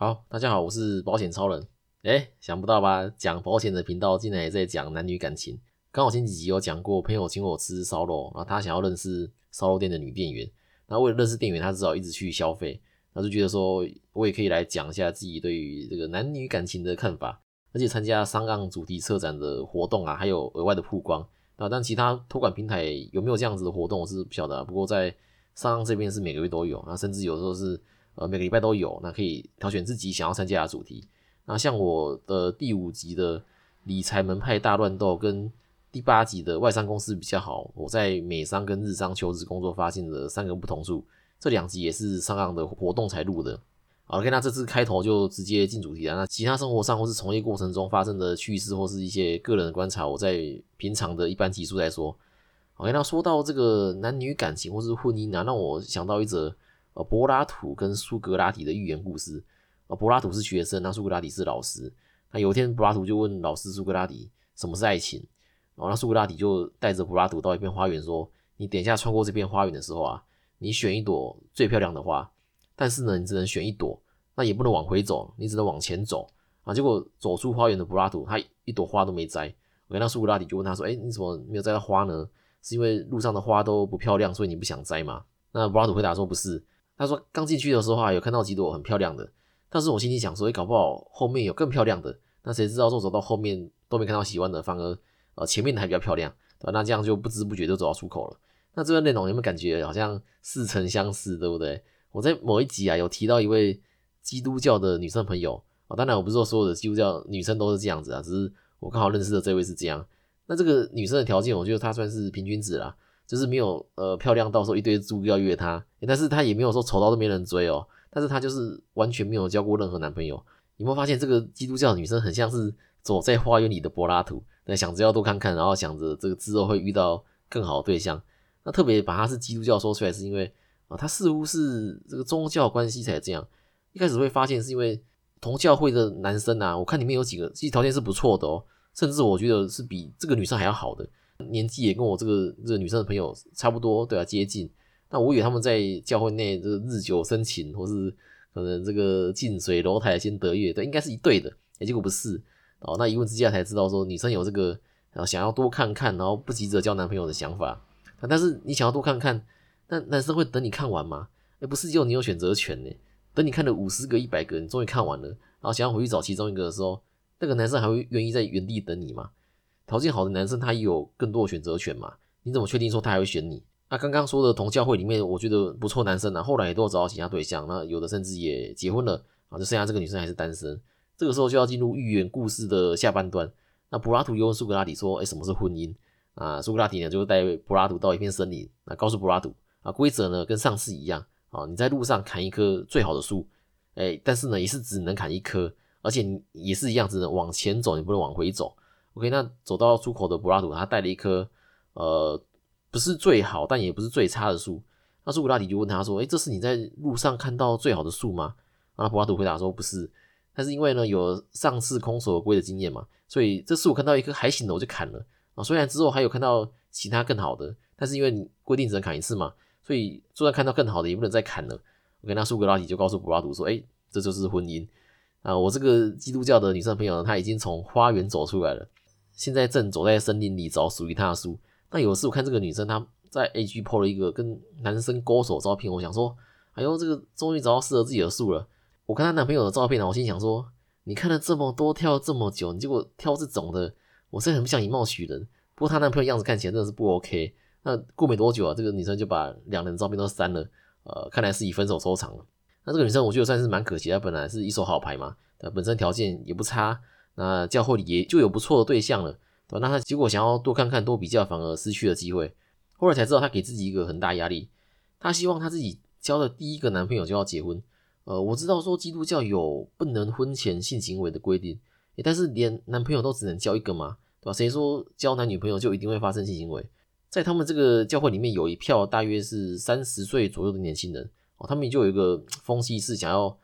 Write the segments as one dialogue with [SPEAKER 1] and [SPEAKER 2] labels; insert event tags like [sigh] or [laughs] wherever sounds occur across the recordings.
[SPEAKER 1] 好，大家好，我是保险超人。哎，想不到吧？讲保险的频道竟然也在讲男女感情。刚好前几集有讲过，朋友请我吃烧肉，然后他想要认识烧肉店的女店员。那为了认识店员，他只好一直去消费。那就觉得说，我也可以来讲一下自己对于这个男女感情的看法。而且参加商岸主题车展的活动啊，还有额外的曝光那。但其他托管平台有没有这样子的活动，我是不晓得。不过在商岸这边是每个月都有，那甚至有时候是。呃，每个礼拜都有，那可以挑选自己想要参加的主题。那像我的第五集的理财门派大乱斗，跟第八集的外商公司比较好，我在美商跟日商求职工作发现的三个不同处。这两集也是上岸的活动才录的。OK，那这次开头就直接进主题了。那其他生活上或是从业过程中发生的趣事，或是一些个人的观察，我在平常的一般集数来说。OK，那说到这个男女感情或是婚姻啊，让我想到一则。呃，柏拉图跟苏格拉底的寓言故事。呃，柏拉图是学生，那苏格拉底是老师。那有一天，柏拉图就问老师苏格拉底什么是爱情。然后，那苏格拉底就带着柏拉图到一片花园，说：“你等一下穿过这片花园的时候啊，你选一朵最漂亮的花，但是呢，你只能选一朵，那也不能往回走，你只能往前走啊。”结果走出花园的柏拉图，他一朵花都没摘。OK，那苏格拉底就问他说：“哎，你怎么没有摘到花呢？是因为路上的花都不漂亮，所以你不想摘吗？”那柏拉图回答说：“不是。”他说刚进去的时候啊，有看到几朵很漂亮的，但是我心里想说，搞不好后面有更漂亮的，那谁知道说走到后面都没看到喜欢的，反而呃前面的还比较漂亮，对吧？那这样就不知不觉就走到出口了。那这个内容有没有感觉好像似曾相识，对不对？我在某一集啊有提到一位基督教的女生朋友啊，当然我不是说所有的基督教女生都是这样子啊，只是我刚好认识的这位是这样。那这个女生的条件，我觉得她算是平均值啦。就是没有呃漂亮到时候一堆猪要约她，但是她也没有说丑到都没人追哦，但是她就是完全没有交过任何男朋友。有没有发现这个基督教女生很像是走在花园里的柏拉图，那想着要多看看，然后想着这个之后会遇到更好的对象。那特别把她是基督教说出来，是因为啊，她似乎是这个宗教关系才这样。一开始会发现是因为同教会的男生啊，我看里面有几个其实条件是不错的哦，甚至我觉得是比这个女生还要好的。年纪也跟我这个这个女生的朋友差不多，对啊，接近。那我以为他们在教会内这个日久生情，或是可能这个近水楼台先得月，对，应该是一对的。哎，结果不是哦。那一问之下才知道说，女生有这个然后想要多看看，然后不急着交男朋友的想法。但是你想要多看看，那男生会等你看完吗？哎，不是，只有你有选择权呢。等你看了五十个、一百个，你终于看完了，然后想要回去找其中一个的时候，那个男生还会愿意在原地等你吗？条件好的男生，他也有更多的选择权嘛？你怎么确定说他还会选你？那刚刚说的同教会里面，我觉得不错男生呢，后来也都找到其他对象，那有的甚至也结婚了啊，就剩下这个女生还是单身。这个时候就要进入寓言故事的下半段。那柏拉图又问苏格拉底说：“哎，什么是婚姻？”啊，苏格拉底呢就带柏拉图到一片森林，那告诉柏拉图啊，规则呢跟上次一样啊，你在路上砍一棵最好的树，哎，但是呢也是只能砍一棵，而且也是一样，只能往前走，你不能往回走。OK，那走到出口的柏拉图，他带了一棵，呃，不是最好，但也不是最差的树。那苏格拉底就问他说：“哎，这是你在路上看到最好的树吗？”那柏拉图回答说：“不是，但是因为呢有上次空手而归的经验嘛，所以这次我看到一棵还行的，我就砍了啊。虽然之后还有看到其他更好的，但是因为规定只能砍一次嘛，所以就算看到更好的也不能再砍了。OK，那苏格拉底就告诉柏拉图说：“哎，这就是婚姻啊！我这个基督教的女生朋友呢，她已经从花园走出来了。”现在正走在森林里找属于他的树。那有一次我看这个女生她在 A G PO 了一个跟男生勾手照片，我想说，哎呦，这个终于找到适合自己的树了。我看她男朋友的照片呢，我心想说，你看了这么多，挑了这么久，你结果挑这种的，我是很不想以貌取人。不过她男朋友样子看起来真的是不 OK。那过没多久啊，这个女生就把两人照片都删了，呃，看来是以分手收场了。那这个女生我觉得算是蛮可惜，她本来是一手好牌嘛，本身条件也不差。那教会里也就有不错的对象了，对吧？那他结果想要多看看、多比较，反而失去了机会。后来才知道，他给自己一个很大压力，他希望他自己交的第一个男朋友就要结婚。呃，我知道说基督教有不能婚前性行为的规定，但是连男朋友都只能交一个嘛，对吧？谁说交男女朋友就一定会发生性行为？在他们这个教会里面，有一票大约是三十岁左右的年轻人哦，他们就有一个风气是想要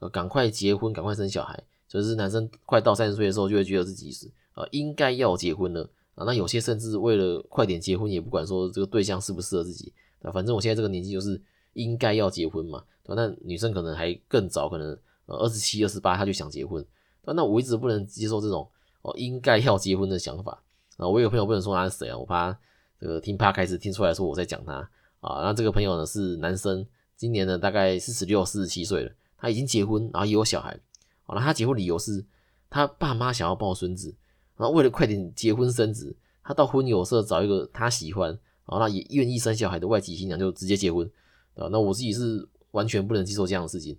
[SPEAKER 1] 呃赶快结婚、赶快生小孩。就是男生快到三十岁的时候，就会觉得自己是呃应该要结婚了啊。那有些甚至为了快点结婚，也不管说这个对象适不适合自己啊。反正我现在这个年纪就是应该要结婚嘛，对吧？那女生可能还更早，可能呃二十七、二十八他就想结婚，那我一直不能接受这种哦应该要结婚的想法啊。我有朋友不能说他是谁啊，我怕这个听怕开始听出来说我在讲他啊。那这个朋友呢是男生，今年呢大概四十六、四十七岁了，他已经结婚，然后也有小孩。好了，他结婚理由是他爸妈想要抱孙子，然后为了快点结婚生子，他到婚友社找一个他喜欢，然后那也愿意生小孩的外籍新娘就直接结婚啊。那我自己是完全不能接受这样的事情。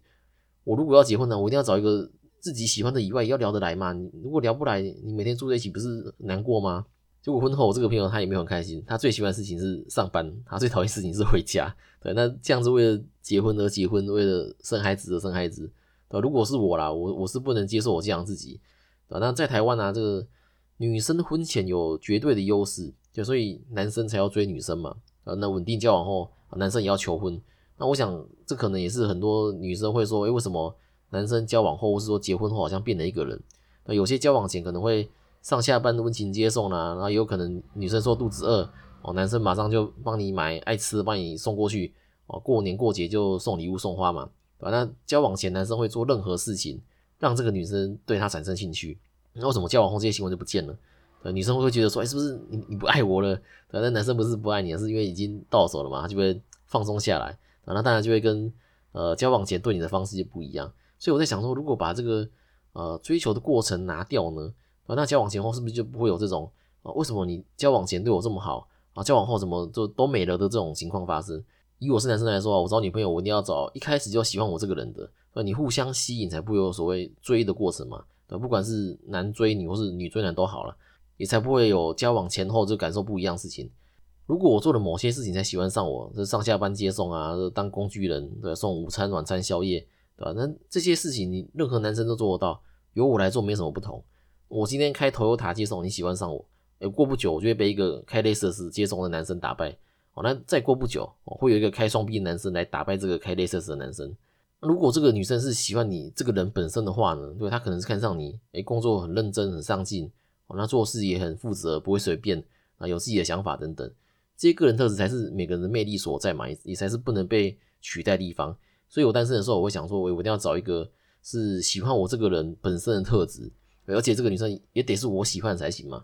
[SPEAKER 1] 我如果要结婚呢，我一定要找一个自己喜欢的以外，要聊得来嘛。你如果聊不来，你每天住在一起不是难过吗？结果婚后，我这个朋友他也没有很开心。他最喜欢的事情是上班，他最讨厌事情是回家。对，那这样子为了结婚而结婚，为了生孩子而生孩子，对如果是我啦，我我是不能接受我这样自己。对那在台湾呢，这个女生婚前有绝对的优势，就所以男生才要追女生嘛。啊，那稳定交往后，男生也要求婚。那我想，这可能也是很多女生会说，诶，为什么男生交往后，或是说结婚后，好像变了一个人？那有些交往前可能会上下班的温情接送啦，然后也有可能女生说肚子饿，哦，男生马上就帮你买爱吃的，帮你送过去，哦，过年过节就送礼物送花嘛，对吧？那交往前男生会做任何事情，让这个女生对他产生兴趣，那为什么交往后这些行为就不见了？呃，女生会觉得说，哎，是不是你你不爱我了？那男生不是不爱你，是因为已经到手了嘛，他就会放松下来。啊，那当然就会跟呃交往前对你的方式就不一样，所以我在想说，如果把这个呃追求的过程拿掉呢，啊，那交往前后是不是就不会有这种啊？为什么你交往前对我这么好啊，交往后怎么就都没了的这种情况发生？以我是男生来说啊，我找女朋友我一定要找一开始就喜欢我这个人的，啊，你互相吸引才不会有所谓追的过程嘛，对，不管是男追女或是女追男都好了，也才不会有交往前后就感受不一样事情。如果我做了某些事情才喜欢上我，这上下班接送啊，当工具人，对，送午餐、晚餐、宵夜，对吧？那这些事情你任何男生都做得到，由我来做没什么不同。我今天开头油塔接送，你喜欢上我，哎，过不久我就会被一个开类似斯接送的男生打败。哦，那再过不久，会有一个开双臂的男生来打败这个开类似斯的男生。如果这个女生是喜欢你这个人本身的话呢，对，她可能是看上你，哎，工作很认真、很上进，哦，那做事也很负责，不会随便啊，有自己的想法等等。这些个人特质才是每个人的魅力所在嘛，也也才是不能被取代的地方。所以我单身的时候，我会想说，我我一定要找一个是喜欢我这个人本身的特质，而且这个女生也得是我喜欢才行嘛。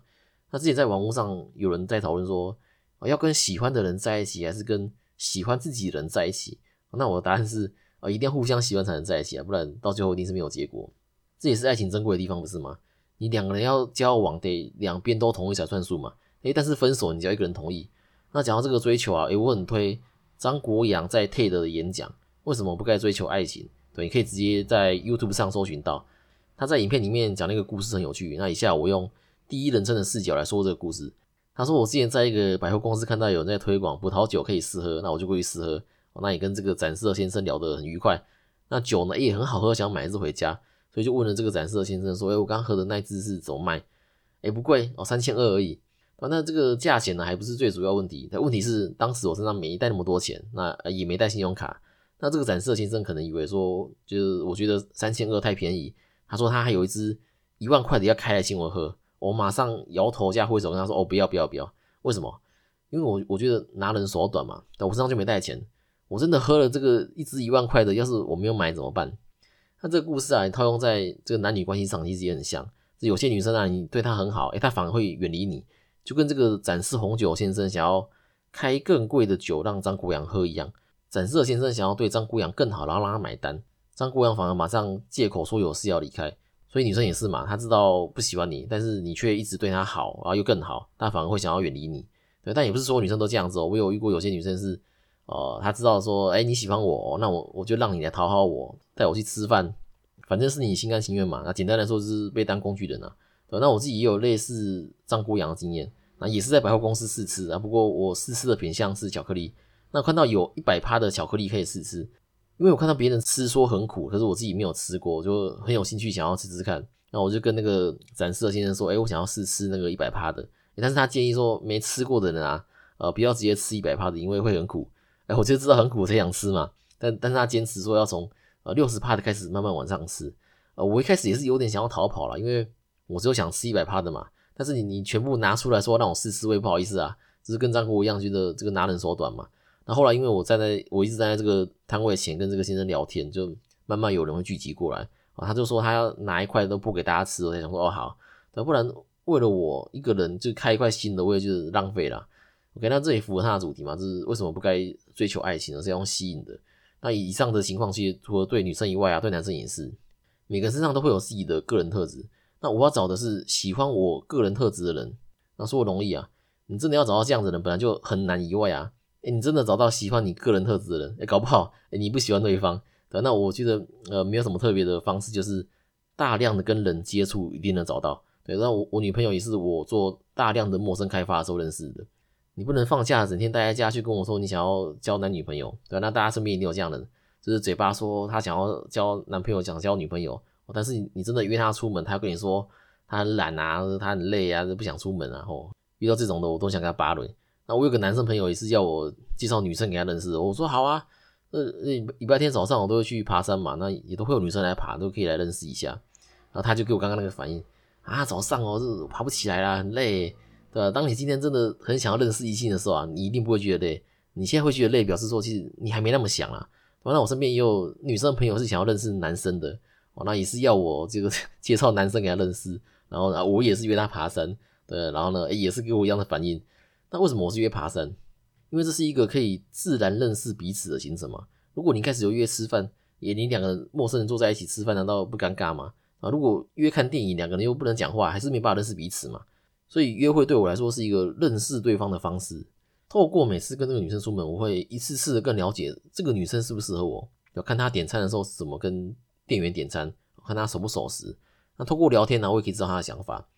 [SPEAKER 1] 那之前在网络上有人在讨论说，要跟喜欢的人在一起，还是跟喜欢自己的人在一起？那我的答案是，啊，一定要互相喜欢才能在一起啊，不然到最后一定是没有结果。这也是爱情珍贵的地方，不是吗？你两个人要交往，得两边都同意才算数嘛。诶，但是分手，你只要一个人同意。那讲到这个追求啊，诶，我很推张国阳在 TED 的演讲，为什么不该追求爱情？对，你可以直接在 YouTube 上搜寻到，他在影片里面讲那个故事很有趣。那以下我用第一人称的视角来说这个故事。他说我之前在一个百货公司看到有人在推广葡萄酒可以试喝，那我就过去试喝。那也跟这个展示的先生聊得很愉快。那酒呢也很好喝，想买一支回家，所以就问了这个展示的先生说：“诶，我刚喝的那支是怎么卖？诶，不贵哦，三千二而已。”啊，那这个价钱呢，还不是最主要问题。但问题是，当时我身上没带那么多钱，那也没带信用卡。那这个展示的先生可能以为说，就是我觉得三千二太便宜。他说他还有一支一万块的要开来请我喝，我马上摇头加挥手跟他说：“哦，不要不要不要！为什么？因为我我觉得拿人手短嘛。但我身上就没带钱，我真的喝了这个一支一万块的，要是我没有买怎么办？那这个故事啊，套用在这个男女关系上其实也很像。有些女生啊，你对她很好，诶，她反而会远离你。就跟这个展示红酒先生想要开更贵的酒让张国阳喝一样，展示的先生想要对张国阳更好，然后让他买单，张国阳反而马上借口说有事要离开。所以女生也是嘛，她知道不喜欢你，但是你却一直对她好，然后又更好，她反而会想要远离你。对，但也不是所有女生都这样子哦。我有遇过有些女生是，呃，她知道说，哎，你喜欢我，那我我就让你来讨好我，带我去吃饭，反正是你心甘情愿嘛。那简单来说就是被当工具人啊。对，那我自己也有类似张国阳的经验。那也是在百货公司试吃啊，不过我试吃的品相是巧克力。那看到有一百趴的巧克力可以试吃，因为我看到别人吃说很苦，可是我自己没有吃过，我就很有兴趣想要吃吃看。那我就跟那个展示的先生说：“哎，我想要试吃那个一百帕的。”但是他建议说没吃过的人啊，呃，不要直接吃一百帕的，因为会很苦。哎，我就知道很苦才想吃嘛。但但是他坚持说要从呃六十帕的开始慢慢往上吃。呃，我一开始也是有点想要逃跑了，因为我只有想吃一百帕的嘛。但是你你全部拿出来说让我试试，我也不好意思啊，就是跟张国一样觉得这个拿人手短嘛。那后来因为我站在我一直站在这个摊位前跟这个先生聊天，就慢慢有人会聚集过来啊。他就说他要拿一块都不给大家吃，我才想说哦好，那不然为了我一个人就开一块新的，我也就是浪费了。OK，那这也符合他的主题嘛？就是为什么不该追求爱情，而是要用吸引的？那以上的情况其实除了对女生以外啊，对男生也是，每个身上都会有自己的个人特质。那我要找的是喜欢我个人特质的人，那说容易啊，你真的要找到这样的人本来就很难以外啊。哎，你真的找到喜欢你个人特质的人，哎，搞不好哎你不喜欢对方，对那我觉得呃没有什么特别的方式，就是大量的跟人接触一定能找到。对，那我我女朋友也是我做大量的陌生开发的时候认识的。你不能放假整天待在家去跟我说你想要交男女朋友，对那大家身边一定有这样的，就是嘴巴说他想要交男朋友，想交女朋友，但是你真的约他出门，他要跟你说他很懒啊，他很累啊，就不想出门啊。吼，遇到这种的我都想给他八轮。那我有个男生朋友也是要我介绍女生给他认识，我说好啊，呃，礼拜天早上我都会去爬山嘛，那也都会有女生来爬，都可以来认识一下。然后他就给我刚刚那个反应啊，早上哦是爬不起来啦，很累。对吧？当你今天真的很想要认识异性的时候啊，你一定不会觉得累。你现在会觉得累，表示说其实你还没那么想啊。那我身边也有女生朋友是想要认识男生的，哦，那也是要我这个 [laughs] 介绍男生给他认识。然后呢，我也是约他爬山，对，然后呢，也是给我一样的反应。那为什么我是约爬山？因为这是一个可以自然认识彼此的行程嘛。如果你开始有约吃饭，也你两个陌生人坐在一起吃饭，难道不尴尬吗？啊，如果约看电影，两个人又不能讲话，还是没办法认识彼此嘛？所以约会对我来说是一个认识对方的方式。透过每次跟这个女生出门，我会一次次的更了解这个女生适不适合我。要看她点餐的时候怎么跟店员点餐，看她熟不熟识。那透过聊天呢，我也可以知道她的想法。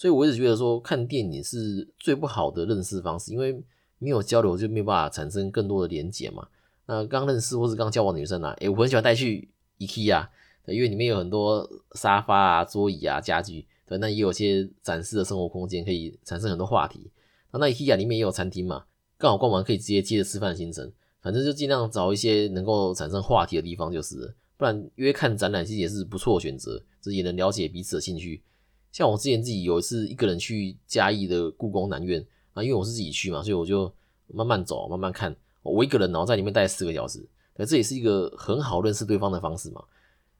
[SPEAKER 1] 所以我一直觉得说看电影是最不好的认识方式，因为没有交流就没有办法产生更多的连结嘛。那刚认识或是刚交往的女生啊，诶，我很喜欢带去 IKEA，因为里面有很多沙发啊、桌椅啊、家具。对，那也有些展示的生活空间，可以产生很多话题。那那 IKEA 里面也有餐厅嘛，刚好逛完可以直接接着吃饭行程。反正就尽量找一些能够产生话题的地方就是，不然约看展览其实也是不错的选择，这也能了解彼此的兴趣。像我之前自己有一次一个人去嘉义的故宫南院啊，因为我是自己去嘛，所以我就慢慢走，慢慢看。我一个人然后在里面待四个小时，对，这也是一个很好认识对方的方式嘛。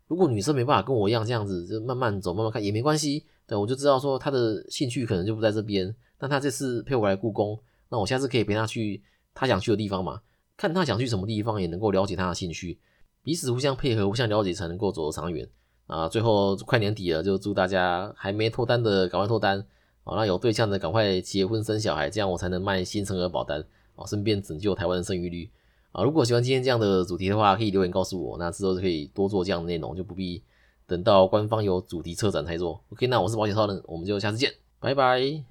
[SPEAKER 1] 如果女生没办法跟我一样这样子，就慢慢走，慢慢看也没关系。对，我就知道说她的兴趣可能就不在这边。那她这次陪我来故宫，那我下次可以陪她去她想去的地方嘛？看她想去什么地方，也能够了解她的兴趣，彼此互相配合，互相了解，才能够走得长远啊！最后快年底了，就祝大家还没脱单的赶快脱单，啊，那有对象的赶快结婚生小孩，这样我才能卖新生儿保单，啊，顺便拯救台湾的生育率。啊，如果喜欢今天这样的主题的话，可以留言告诉我，那之后就可以多做这样的内容，就不必等到官方有主题车展才做。OK，那我是保险超人，我们就下次见，拜拜。